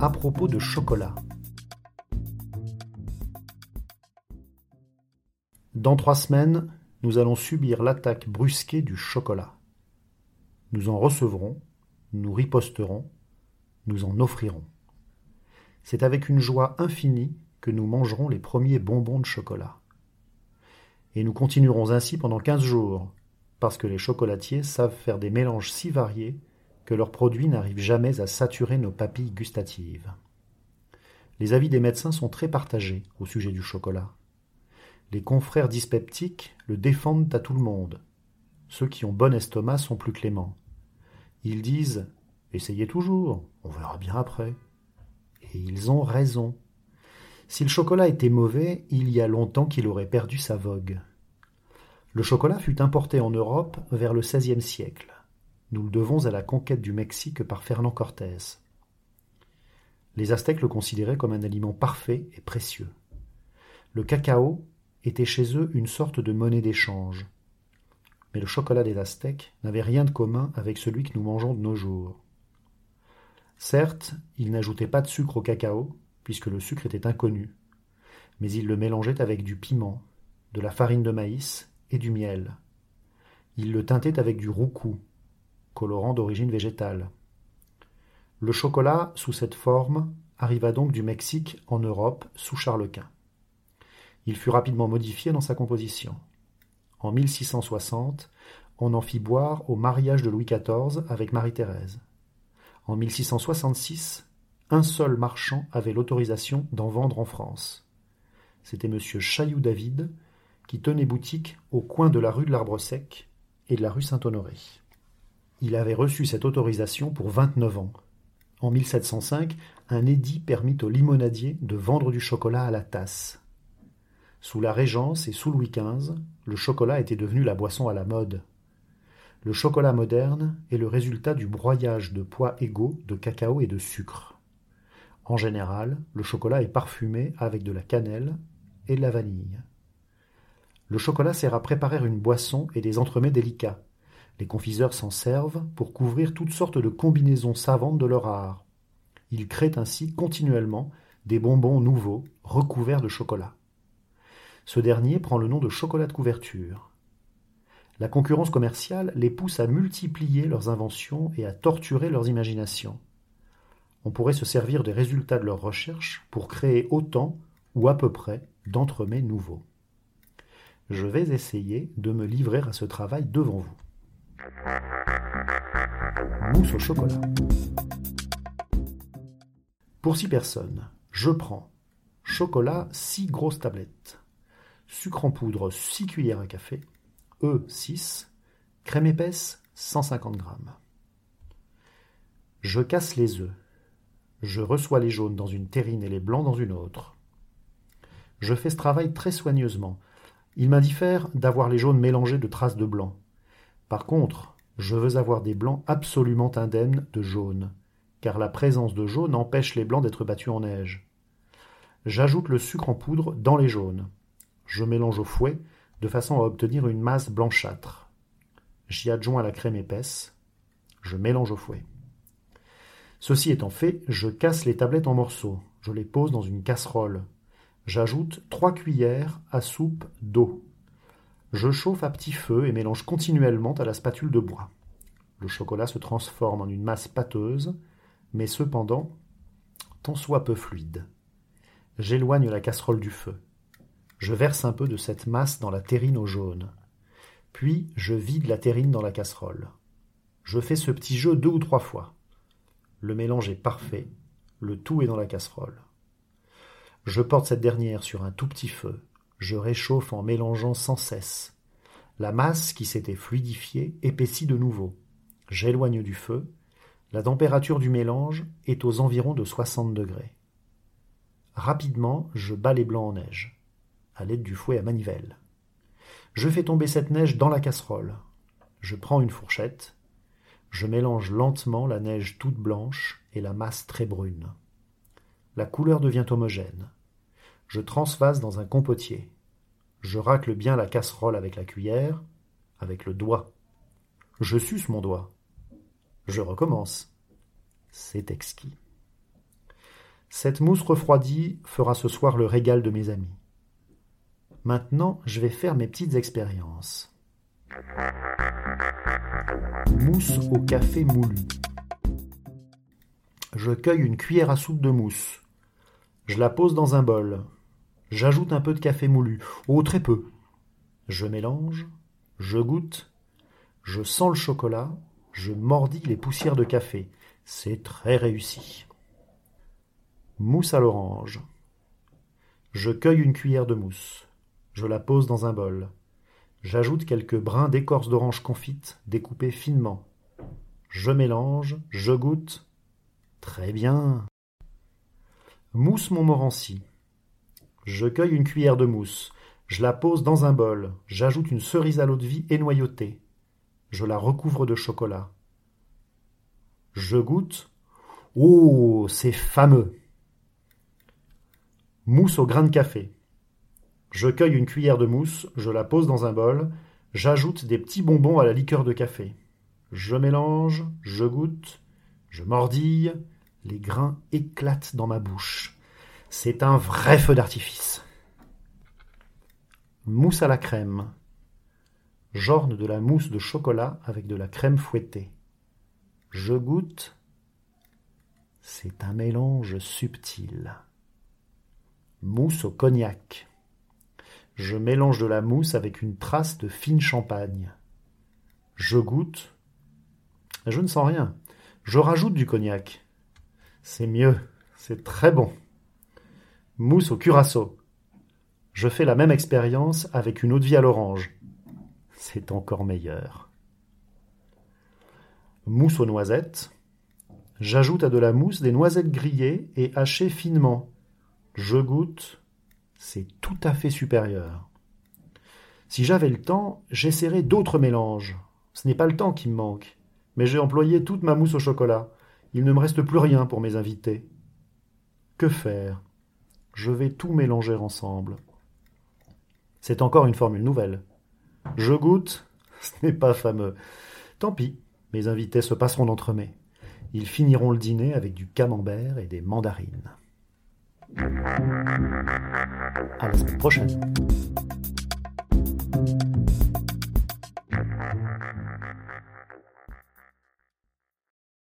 À propos de chocolat. Dans trois semaines, nous allons subir l'attaque brusquée du chocolat. Nous en recevrons, nous riposterons, nous en offrirons. C'est avec une joie infinie que nous mangerons les premiers bonbons de chocolat. Et nous continuerons ainsi pendant quinze jours, parce que les chocolatiers savent faire des mélanges si variés que leurs produits n'arrivent jamais à saturer nos papilles gustatives. Les avis des médecins sont très partagés au sujet du chocolat. Les confrères dyspeptiques le défendent à tout le monde. Ceux qui ont bon estomac sont plus cléments. Ils disent Essayez toujours, on verra bien après. Et ils ont raison. Si le chocolat était mauvais, il y a longtemps qu'il aurait perdu sa vogue. Le chocolat fut importé en Europe vers le XVIe siècle. Nous le devons à la conquête du Mexique par Fernand Cortés. Les Aztèques le considéraient comme un aliment parfait et précieux. Le cacao était chez eux une sorte de monnaie d'échange. Mais le chocolat des Aztèques n'avait rien de commun avec celui que nous mangeons de nos jours. Certes, ils n'ajoutaient pas de sucre au cacao, puisque le sucre était inconnu, mais ils le mélangeaient avec du piment, de la farine de maïs et du miel. Ils le teintaient avec du roucou, colorant d'origine végétale. Le chocolat, sous cette forme, arriva donc du Mexique en Europe sous Charles Quint. Il fut rapidement modifié dans sa composition. En 1660, on en fit boire au mariage de Louis XIV avec Marie-Thérèse. En 1666, un seul marchand avait l'autorisation d'en vendre en France. C'était M. Chailloux-David, qui tenait boutique au coin de la rue de l'Arbre Sec et de la rue Saint-Honoré. Il avait reçu cette autorisation pour vingt-neuf ans. En 1705, un édit permit aux limonadiers de vendre du chocolat à la tasse. Sous la Régence et sous Louis XV, le chocolat était devenu la boisson à la mode. Le chocolat moderne est le résultat du broyage de poids égaux de cacao et de sucre. En général, le chocolat est parfumé avec de la cannelle et de la vanille. Le chocolat sert à préparer une boisson et des entremets délicats. Les confiseurs s'en servent pour couvrir toutes sortes de combinaisons savantes de leur art. Ils créent ainsi continuellement des bonbons nouveaux recouverts de chocolat. Ce dernier prend le nom de chocolat de couverture. La concurrence commerciale les pousse à multiplier leurs inventions et à torturer leurs imaginations. On pourrait se servir des résultats de leurs recherches pour créer autant, ou à peu près, d'entremets nouveaux. Je vais essayer de me livrer à ce travail devant vous. Mousse au chocolat. Pour six personnes, je prends chocolat 6 grosses tablettes, sucre en poudre 6 cuillères à café, œufs 6, crème épaisse 150 g. Je casse les œufs. Je reçois les jaunes dans une terrine et les blancs dans une autre. Je fais ce travail très soigneusement. Il m'indiffère d'avoir les jaunes mélangés de traces de blanc. Par contre, je veux avoir des blancs absolument indemnes de jaune, car la présence de jaune empêche les blancs d'être battus en neige. J'ajoute le sucre en poudre dans les jaunes. Je mélange au fouet de façon à obtenir une masse blanchâtre. J'y adjoins la crème épaisse. Je mélange au fouet. Ceci étant fait, je casse les tablettes en morceaux. Je les pose dans une casserole. J'ajoute trois cuillères à soupe d'eau. Je chauffe à petit feu et mélange continuellement à la spatule de bois. Le chocolat se transforme en une masse pâteuse, mais cependant tant soit peu fluide. J'éloigne la casserole du feu. Je verse un peu de cette masse dans la terrine au jaune. Puis je vide la terrine dans la casserole. Je fais ce petit jeu deux ou trois fois. Le mélange est parfait, le tout est dans la casserole. Je porte cette dernière sur un tout petit feu. Je réchauffe en mélangeant sans cesse. La masse qui s'était fluidifiée épaissit de nouveau. J'éloigne du feu. La température du mélange est aux environs de 60 degrés. Rapidement, je bats les blancs en neige, à l'aide du fouet à manivelle. Je fais tomber cette neige dans la casserole. Je prends une fourchette. Je mélange lentement la neige toute blanche et la masse très brune. La couleur devient homogène. Je transvase dans un compotier. Je racle bien la casserole avec la cuillère, avec le doigt. Je suce mon doigt. Je recommence. C'est exquis. Cette mousse refroidie fera ce soir le régal de mes amis. Maintenant, je vais faire mes petites expériences. Mousse au café moulu. Je cueille une cuillère à soupe de mousse. Je la pose dans un bol. J'ajoute un peu de café moulu, oh très peu. Je mélange, je goûte, je sens le chocolat, je mordis les poussières de café. C'est très réussi. Mousse à l'orange. Je cueille une cuillère de mousse. Je la pose dans un bol. J'ajoute quelques brins d'écorce d'orange confite découpés finement. Je mélange, je goûte. Très bien. Mousse Montmorency. Je cueille une cuillère de mousse. Je la pose dans un bol. J'ajoute une cerise à l'eau de vie énoyautée. Je la recouvre de chocolat. Je goûte. Oh, c'est fameux. Mousse au grain de café. Je cueille une cuillère de mousse, je la pose dans un bol, j'ajoute des petits bonbons à la liqueur de café. Je mélange, je goûte, je mordille, les grains éclatent dans ma bouche. C'est un vrai feu d'artifice. Mousse à la crème. J'orne de la mousse de chocolat avec de la crème fouettée. Je goûte. C'est un mélange subtil. Mousse au cognac. Je mélange de la mousse avec une trace de fine champagne. Je goûte. Je ne sens rien. Je rajoute du cognac. C'est mieux. C'est très bon. Mousse au curaçao. Je fais la même expérience avec une eau de vie à l'orange. C'est encore meilleur. Mousse aux noisettes. J'ajoute à de la mousse des noisettes grillées et hachées finement. Je goûte. C'est tout à fait supérieur. Si j'avais le temps, j'essaierais d'autres mélanges. Ce n'est pas le temps qui me manque, mais j'ai employé toute ma mousse au chocolat. Il ne me reste plus rien pour mes invités. Que faire? Je vais tout mélanger ensemble. C'est encore une formule nouvelle. Je goûte, ce n'est pas fameux. Tant pis, mes invités se passeront d'entremets. Ils finiront le dîner avec du camembert et des mandarines. À la semaine prochaine.